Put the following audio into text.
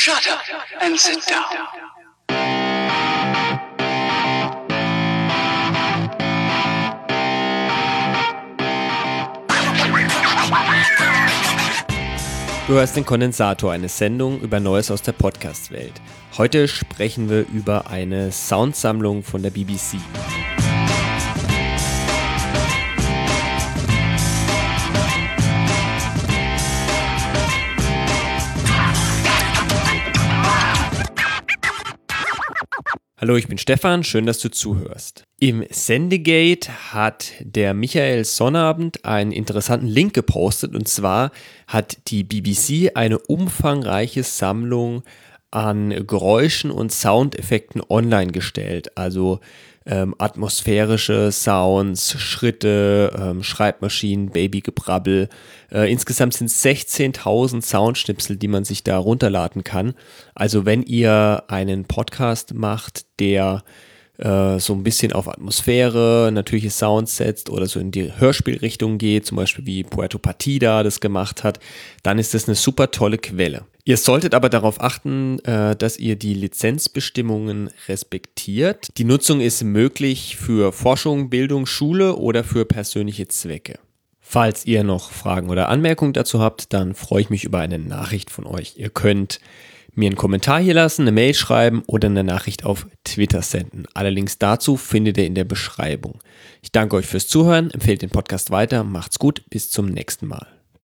Shut up and sit down. Du hörst den Kondensator, eine Sendung über Neues aus der Podcast-Welt. Heute sprechen wir über eine Soundsammlung von der BBC. Hallo, ich bin Stefan, schön, dass du zuhörst. Im Sendegate hat der Michael Sonnabend einen interessanten Link gepostet und zwar hat die BBC eine umfangreiche Sammlung an Geräuschen und Soundeffekten online gestellt. Also ähm, atmosphärische Sounds, Schritte, ähm, Schreibmaschinen, Babygebrabbel. Äh, insgesamt sind es 16.000 Soundschnipsel, die man sich da runterladen kann. Also wenn ihr einen Podcast macht, der äh, so ein bisschen auf Atmosphäre, natürliche Sounds setzt oder so in die Hörspielrichtung geht, zum Beispiel wie Puerto Partida das gemacht hat, dann ist das eine super tolle Quelle. Ihr solltet aber darauf achten, äh, dass ihr die Lizenzbestimmungen respektiert. Die Nutzung ist möglich für Forschung, Bildung, Schule oder für persönliche Zwecke. Falls ihr noch Fragen oder Anmerkungen dazu habt, dann freue ich mich über eine Nachricht von euch. Ihr könnt mir einen Kommentar hier lassen, eine Mail schreiben oder eine Nachricht auf Twitter senden. Alle Links dazu findet ihr in der Beschreibung. Ich danke euch fürs Zuhören, empfehlt den Podcast weiter, macht's gut, bis zum nächsten Mal.